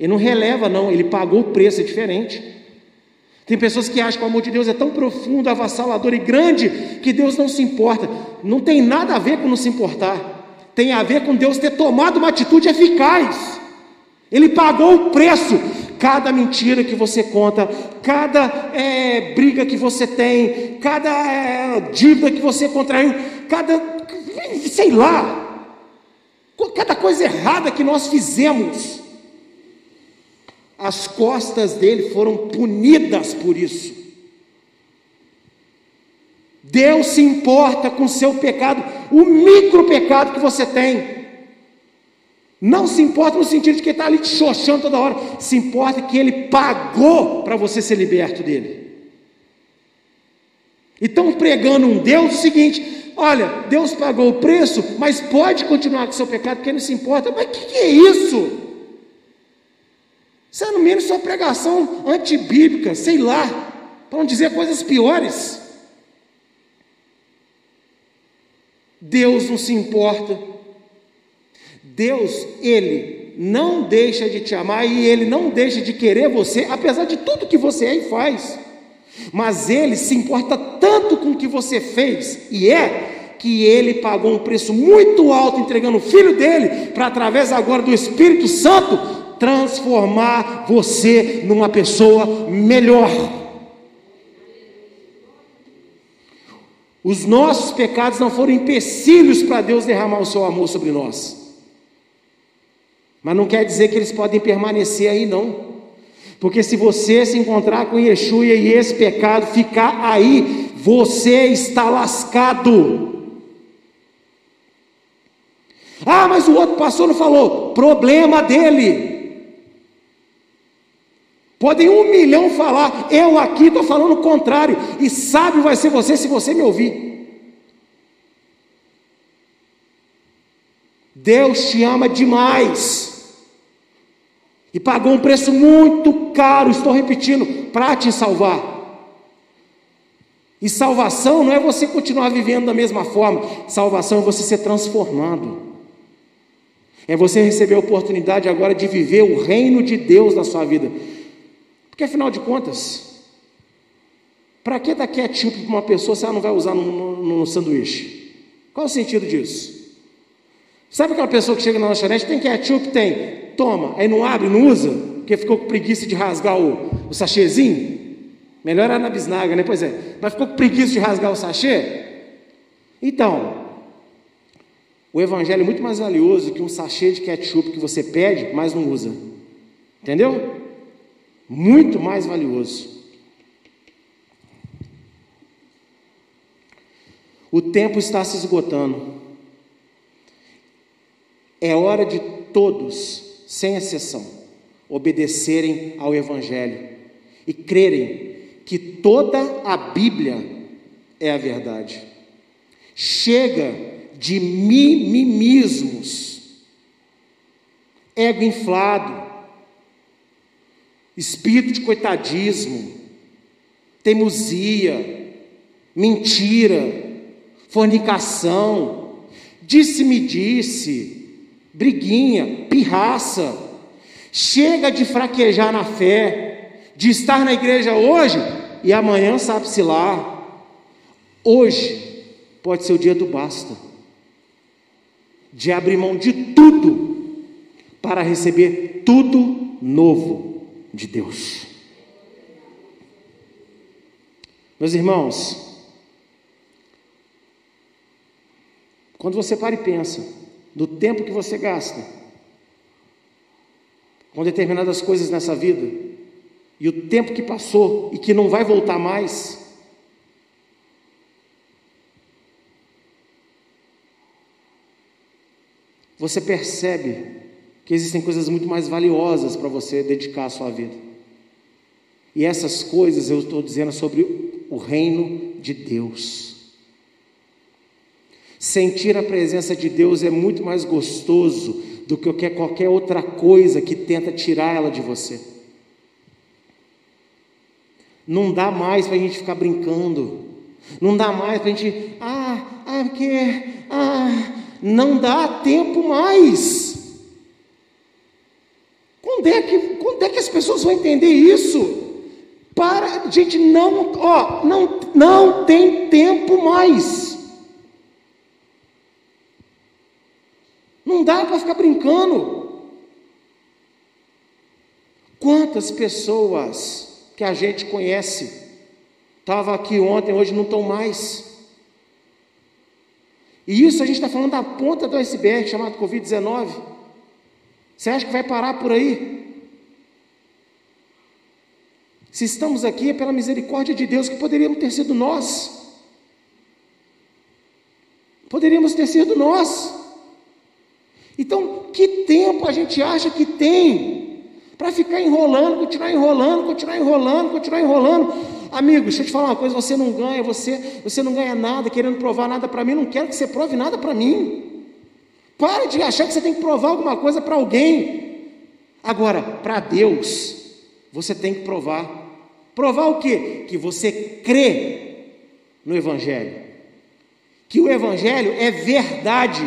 Ele não releva, não, ele pagou o preço, é diferente. Tem pessoas que acham que o amor de Deus é tão profundo, avassalador e grande que Deus não se importa. Não tem nada a ver com não se importar. Tem a ver com Deus ter tomado uma atitude eficaz. Ele pagou o preço. Cada mentira que você conta, cada é, briga que você tem, cada é, dívida que você contraiu, cada, sei lá, cada coisa errada que nós fizemos as costas dele foram punidas por isso. Deus se importa com o seu pecado, o micro pecado que você tem. Não se importa no sentido de que está ali te xoxando toda hora. Se importa que ele pagou para você ser liberto dele. E estão pregando um Deus o seguinte: olha, Deus pagou o preço, mas pode continuar com seu pecado, porque ele não se importa. Mas o que, que é isso? Isso é no mínimo sua pregação antibíblica, sei lá, para não dizer coisas piores. Deus não se importa. Deus, Ele não deixa de te amar e Ele não deixa de querer você, apesar de tudo que você é e faz. Mas Ele se importa tanto com o que você fez e é, que Ele pagou um preço muito alto entregando o Filho dele, para através agora do Espírito Santo, transformar você numa pessoa melhor. Os nossos pecados não foram empecilhos para Deus derramar o seu amor sobre nós. Mas não quer dizer que eles podem permanecer aí, não. Porque se você se encontrar com Yeshua e esse pecado ficar aí, você está lascado. Ah, mas o outro pastor não falou. Problema dele. Podem um milhão falar, eu aqui estou falando o contrário, e sábio vai ser você se você me ouvir. Deus te ama demais, e pagou um preço muito caro, estou repetindo, para te salvar. E salvação não é você continuar vivendo da mesma forma, salvação é você ser transformado. É você receber a oportunidade agora de viver o reino de Deus na sua vida. Porque afinal de contas, para que dar ketchup para uma pessoa se ela não vai usar no, no, no sanduíche? Qual o sentido disso? Sabe aquela pessoa que chega na lanchonete, tem ketchup? Tem. Toma. Aí não abre, não usa, porque ficou com preguiça de rasgar o, o sachêzinho? Melhor era na bisnaga, né? Pois é. Mas ficou com preguiça de rasgar o sachê? Então, o evangelho é muito mais valioso que um sachê de ketchup que você pede, mas não usa. Entendeu? muito mais valioso. O tempo está se esgotando. É hora de todos, sem exceção, obedecerem ao Evangelho e crerem que toda a Bíblia é a verdade. Chega de mimimismos, ego inflado, espírito de coitadismo, teimosia, mentira, fornicação, disse-me disse, briguinha, pirraça. Chega de fraquejar na fé, de estar na igreja hoje e amanhã sabe-se lá. Hoje pode ser o dia do basta, de abrir mão de tudo para receber tudo novo de Deus. Meus irmãos, quando você para e pensa do tempo que você gasta com determinadas coisas nessa vida e o tempo que passou e que não vai voltar mais, você percebe que existem coisas muito mais valiosas para você dedicar a sua vida. E essas coisas eu estou dizendo sobre o reino de Deus. Sentir a presença de Deus é muito mais gostoso do que qualquer outra coisa que tenta tirar ela de você. Não dá mais para a gente ficar brincando. Não dá mais para a gente, ah, ah, porque, ah, não dá tempo mais. Quando é que, quando é que as pessoas vão entender isso? Para, gente, não, ó, não, não tem tempo mais. Não dá para ficar brincando. Quantas pessoas que a gente conhece estavam aqui ontem, hoje não estão mais. E isso a gente está falando da ponta do iceberg chamado Covid-19. Você acha que vai parar por aí? Se estamos aqui é pela misericórdia de Deus, que poderíamos ter sido nós. Poderíamos ter sido nós. Então, que tempo a gente acha que tem para ficar enrolando, continuar enrolando, continuar enrolando, continuar enrolando? Amigo, deixa eu te falar uma coisa: você não ganha, você, você não ganha nada querendo provar nada para mim. Não quero que você prove nada para mim. Pare de achar que você tem que provar alguma coisa para alguém. Agora, para Deus, você tem que provar. Provar o quê? Que você crê no Evangelho. Que o Evangelho é verdade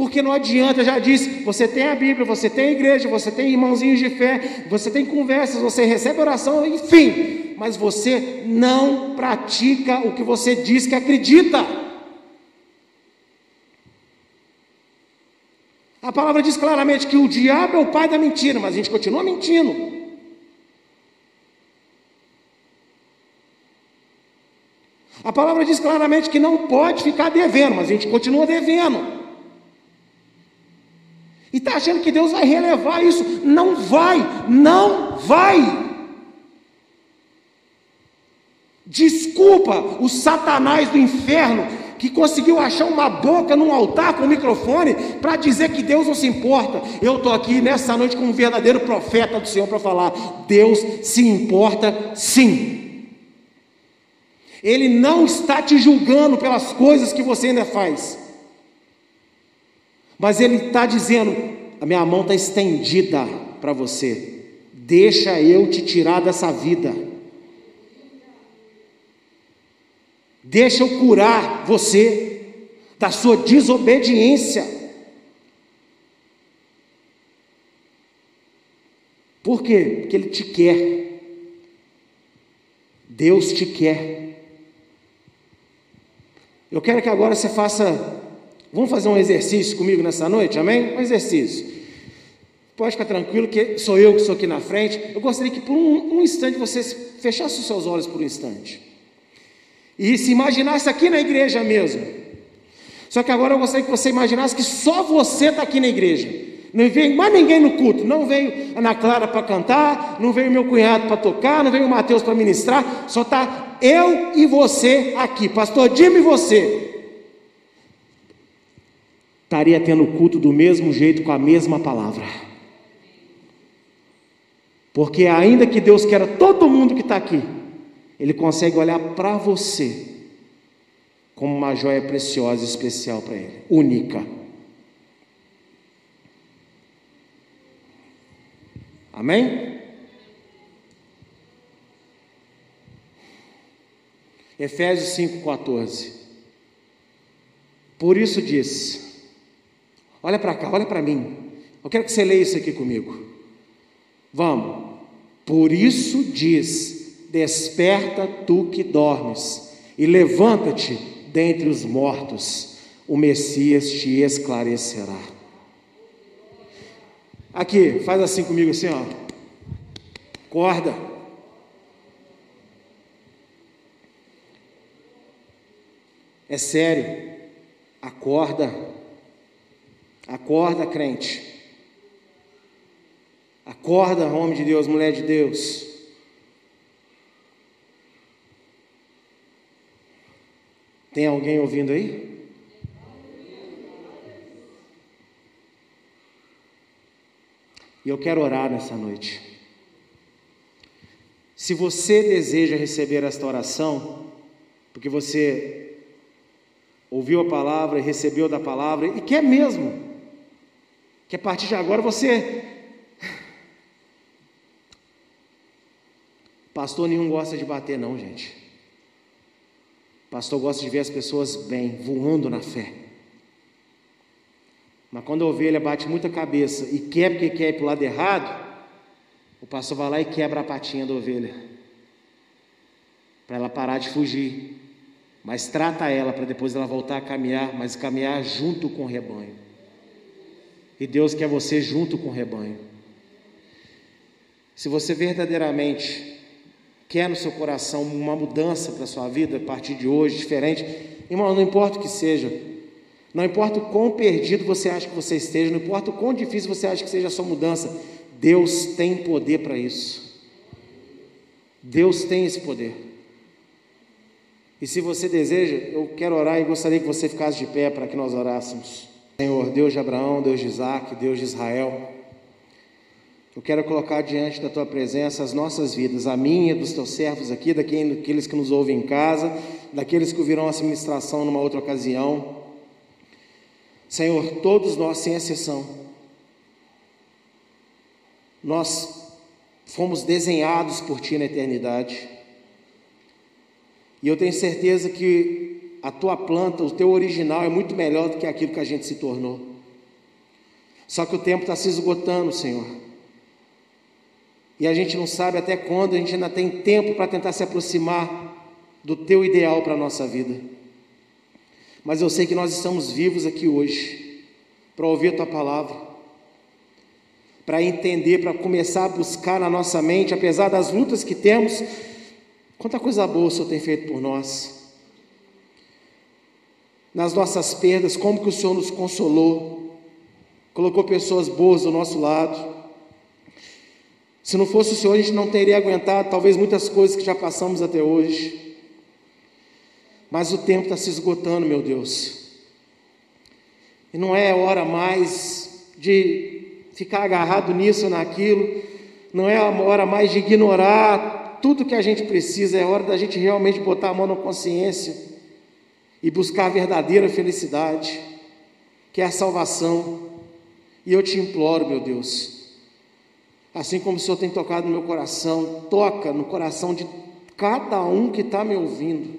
porque não adianta, já disse, você tem a Bíblia, você tem a igreja, você tem irmãozinhos de fé, você tem conversas, você recebe oração, enfim, mas você não pratica o que você diz que acredita. A palavra diz claramente que o diabo é o pai da mentira, mas a gente continua mentindo. A palavra diz claramente que não pode ficar devendo, mas a gente continua devendo. E está achando que Deus vai relevar isso. Não vai, não vai. Desculpa o Satanás do inferno que conseguiu achar uma boca num altar com um microfone para dizer que Deus não se importa. Eu estou aqui nessa noite como um verdadeiro profeta do Senhor para falar: Deus se importa sim. Ele não está te julgando pelas coisas que você ainda faz. Mas Ele está dizendo: a minha mão está estendida para você, deixa eu te tirar dessa vida, deixa eu curar você da sua desobediência. Por quê? Porque Ele te quer. Deus te quer. Eu quero que agora você faça Vamos fazer um exercício comigo nessa noite, amém? Um exercício. Pode ficar tranquilo que sou eu que estou aqui na frente. Eu gostaria que por um, um instante você fechasse os seus olhos por um instante. E se imaginasse aqui na igreja mesmo. Só que agora eu gostaria que você imaginasse que só você está aqui na igreja. Não veio mais ninguém no culto. Não veio Ana Clara para cantar, não veio meu cunhado para tocar, não veio o Mateus para ministrar. Só está eu e você aqui. Pastor Dime e você estaria tendo culto do mesmo jeito, com a mesma palavra. Porque ainda que Deus queira todo mundo que está aqui, Ele consegue olhar para você como uma joia preciosa e especial para Ele, única. Amém? Efésios 5,14. Por isso diz: Olha para cá, olha para mim. Eu quero que você leia isso aqui comigo. Vamos. Por isso diz: Desperta tu que dormes, e levanta-te dentre os mortos, o Messias te esclarecerá. Aqui, faz assim comigo, assim, ó. Acorda. É sério. Acorda. Acorda, crente. Acorda, homem de Deus, mulher de Deus. Tem alguém ouvindo aí? E eu quero orar nessa noite. Se você deseja receber esta oração, porque você ouviu a palavra e recebeu da palavra e quer mesmo que a partir de agora você. Pastor nenhum gosta de bater, não, gente. Pastor gosta de ver as pessoas bem, voando na fé. Mas quando a ovelha bate muita cabeça e quer porque quer ir para o lado errado, o pastor vai lá e quebra a patinha da ovelha. Para ela parar de fugir mas trata ela para depois ela voltar a caminhar, mas caminhar junto com o rebanho. E Deus quer você junto com o rebanho. Se você verdadeiramente quer no seu coração uma mudança para a sua vida a partir de hoje, diferente, irmão, não importa o que seja, não importa o quão perdido você acha que você esteja, não importa o quão difícil você acha que seja a sua mudança, Deus tem poder para isso. Deus tem esse poder. E se você deseja, eu quero orar e gostaria que você ficasse de pé para que nós orássemos. Senhor, Deus de Abraão, Deus de Isaac, Deus de Israel, eu quero colocar diante da tua presença as nossas vidas, a minha, dos teus servos aqui, daqueles que nos ouvem em casa, daqueles que ouvirão essa ministração numa outra ocasião. Senhor, todos nós, sem exceção, nós fomos desenhados por Ti na eternidade. E eu tenho certeza que a tua planta, o teu original é muito melhor do que aquilo que a gente se tornou. Só que o tempo está se esgotando, Senhor. E a gente não sabe até quando a gente ainda tem tempo para tentar se aproximar do teu ideal para a nossa vida. Mas eu sei que nós estamos vivos aqui hoje para ouvir a tua palavra, para entender, para começar a buscar na nossa mente, apesar das lutas que temos, Quanta coisa boa o Senhor tem feito por nós. Nas nossas perdas, como que o Senhor nos consolou, colocou pessoas boas do nosso lado. Se não fosse o Senhor, a gente não teria aguentado talvez muitas coisas que já passamos até hoje. Mas o tempo está se esgotando, meu Deus. E não é hora mais de ficar agarrado nisso naquilo, não é hora mais de ignorar tudo que a gente precisa, é hora da gente realmente botar a mão na consciência e buscar a verdadeira felicidade, que é a salvação. E eu te imploro, meu Deus, assim como o Senhor tem tocado no meu coração, toca no coração de cada um que está me ouvindo.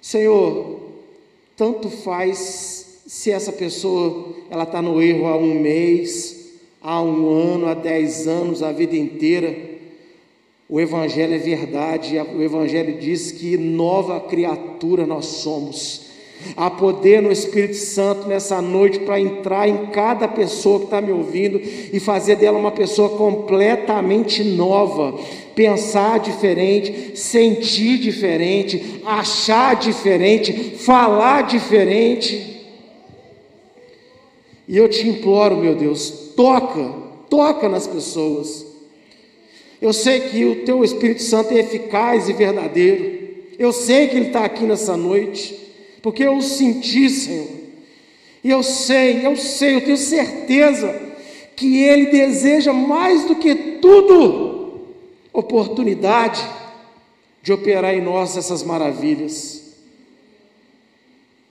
Senhor, tanto faz se essa pessoa ela está no erro há um mês, há um ano, há dez anos, a vida inteira. O Evangelho é verdade, o Evangelho diz que nova criatura nós somos. Há poder no Espírito Santo nessa noite para entrar em cada pessoa que está me ouvindo e fazer dela uma pessoa completamente nova, pensar diferente, sentir diferente, achar diferente, falar diferente. E eu te imploro, meu Deus, toca, toca nas pessoas eu sei que o teu Espírito Santo é eficaz e verdadeiro. Eu sei que ele está aqui nessa noite, porque eu o senti, Senhor. E eu sei, eu sei, eu tenho certeza que ele deseja mais do que tudo oportunidade de operar em nós essas maravilhas.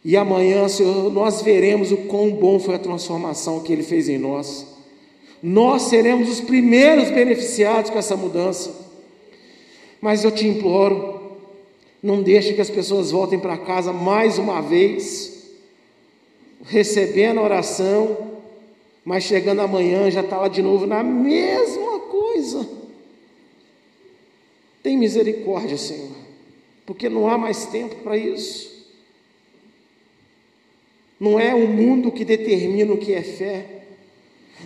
E amanhã, Senhor, nós veremos o quão bom foi a transformação que ele fez em nós nós seremos os primeiros beneficiados com essa mudança. Mas eu te imploro, Não deixe que as pessoas voltem para casa mais uma vez, recebendo a oração, mas chegando amanhã já está lá de novo na mesma coisa. Tem misericórdia, Senhor, porque não há mais tempo para isso. Não é o mundo que determina o que é fé,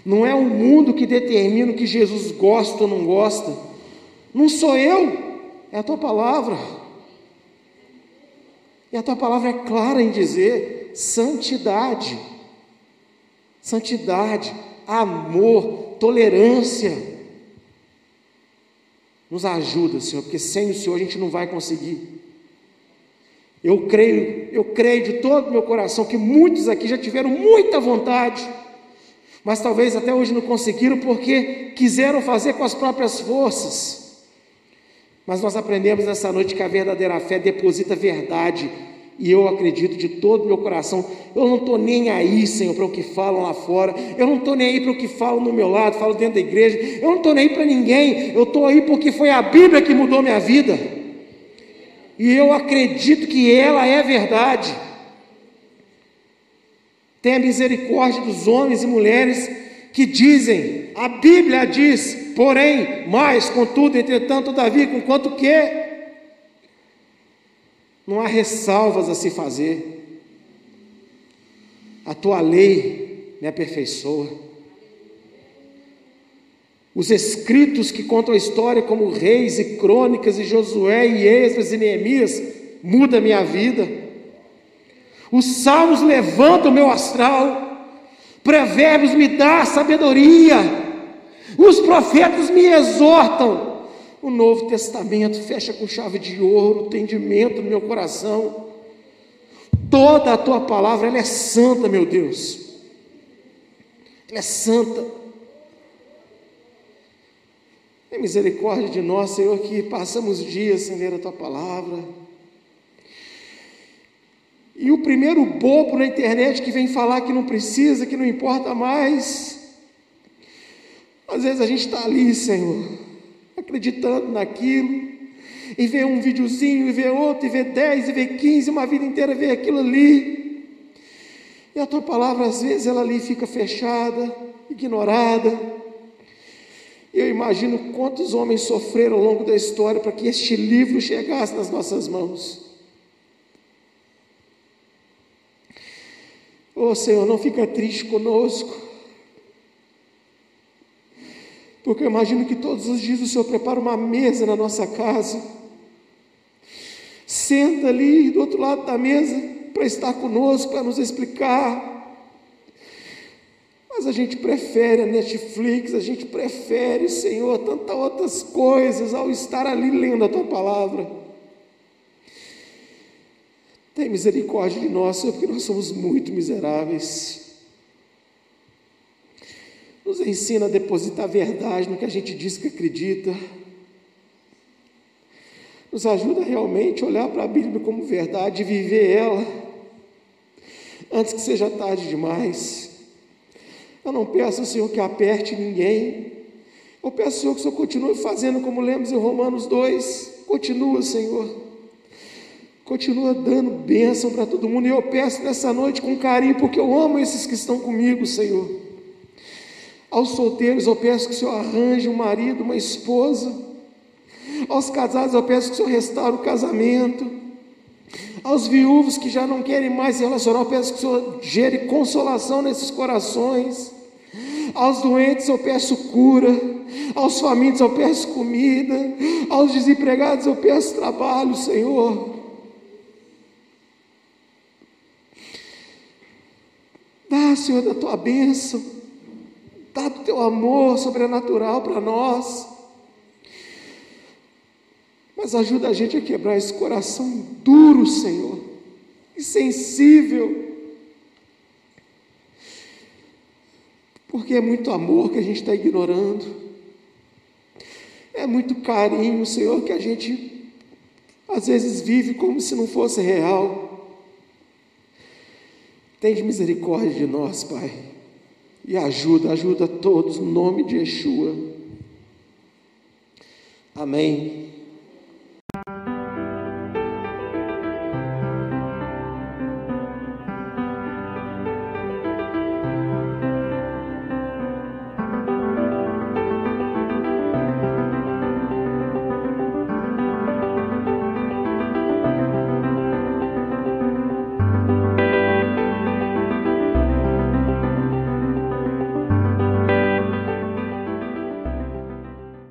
não é o mundo que determina o que Jesus gosta ou não gosta, não sou eu, é a tua palavra. E a tua palavra é clara em dizer santidade, santidade, amor, tolerância. Nos ajuda, Senhor, porque sem o Senhor a gente não vai conseguir. Eu creio, eu creio de todo o meu coração que muitos aqui já tiveram muita vontade, mas talvez até hoje não conseguiram porque quiseram fazer com as próprias forças. Mas nós aprendemos nessa noite que a verdadeira fé deposita verdade. E eu acredito de todo o meu coração. Eu não estou nem aí, Senhor, para o que falam lá fora. Eu não estou nem aí para o que falam no meu lado, falam dentro da igreja. Eu não estou nem aí para ninguém. Eu estou aí porque foi a Bíblia que mudou minha vida. E eu acredito que ela é verdade. Tenha misericórdia dos homens e mulheres que dizem, a Bíblia diz, porém, mais, contudo, entretanto, Davi, com quanto que não há ressalvas a se fazer. A tua lei me aperfeiçoa. Os escritos que contam a história, como Reis e Crônicas e Josué e Esdras e Neemias, muda a minha vida. Os salmos levantam o meu astral. Provérbios me dá sabedoria. Os profetas me exortam. O Novo Testamento fecha com chave de ouro, o entendimento no meu coração. Toda a tua palavra, ela é santa, meu Deus. Ela é santa. Tem misericórdia de nós, Senhor, que passamos dias sem ler a tua palavra e o primeiro bobo na internet que vem falar que não precisa, que não importa mais. Às vezes a gente está ali, Senhor, acreditando naquilo, e vê um videozinho, e vê outro, e vê dez, e vê quinze, uma vida inteira vê aquilo ali. E a tua palavra, às vezes, ela ali fica fechada, ignorada. E eu imagino quantos homens sofreram ao longo da história para que este livro chegasse nas nossas mãos. Oh Senhor, não fica triste conosco. Porque eu imagino que todos os dias o Senhor prepara uma mesa na nossa casa. Senta ali do outro lado da mesa para estar conosco, para nos explicar. Mas a gente prefere a Netflix, a gente prefere, Senhor, tantas outras coisas ao estar ali lendo a tua palavra. Tem misericórdia de nós, Senhor, porque nós somos muito miseráveis. Nos ensina a depositar verdade no que a gente diz que acredita. Nos ajuda realmente a olhar para a Bíblia como verdade e viver ela antes que seja tarde demais. Eu não peço, Senhor, que aperte ninguém. Eu peço, Senhor, que o Senhor continue fazendo como lemos em Romanos 2. Continua, Senhor Continua dando bênção para todo mundo. E eu peço nessa noite com carinho, porque eu amo esses que estão comigo, Senhor. Aos solteiros, eu peço que o Senhor arranje um marido, uma esposa. Aos casados, eu peço que o Senhor restaure o casamento. Aos viúvos que já não querem mais se relacionar, eu peço que o Senhor gere consolação nesses corações. Aos doentes, eu peço cura. Aos famintos, eu peço comida. Aos desempregados, eu peço trabalho, Senhor. Dá, Senhor, da tua bênção, dá do teu amor sobrenatural para nós. Mas ajuda a gente a quebrar esse coração duro, Senhor, insensível. Porque é muito amor que a gente está ignorando, é muito carinho, Senhor, que a gente às vezes vive como se não fosse real. Tem misericórdia de nós, Pai. E ajuda, ajuda todos, no nome de Yeshua. Amém.